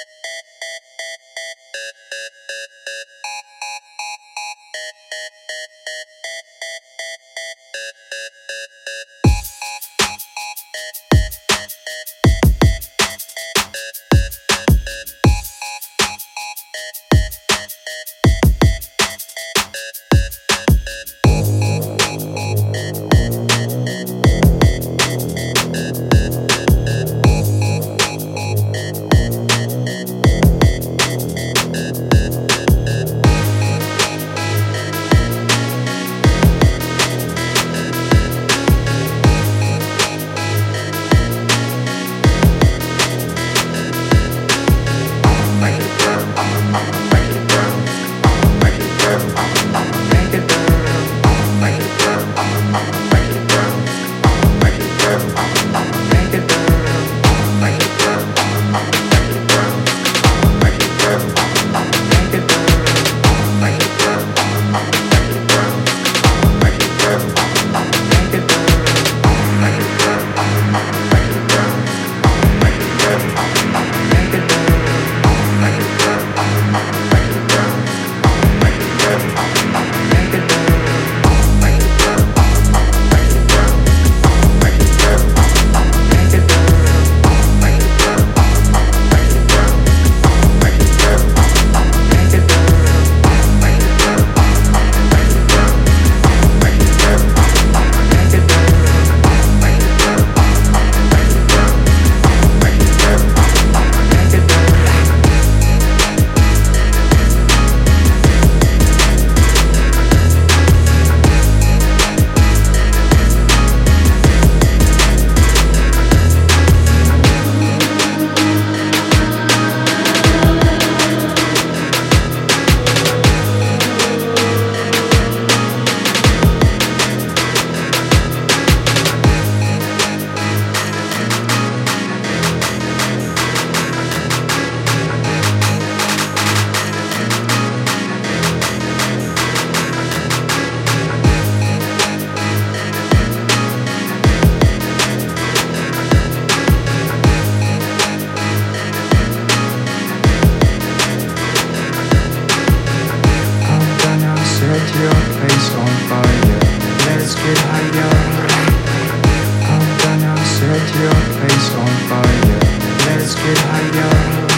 Thank you. melhor.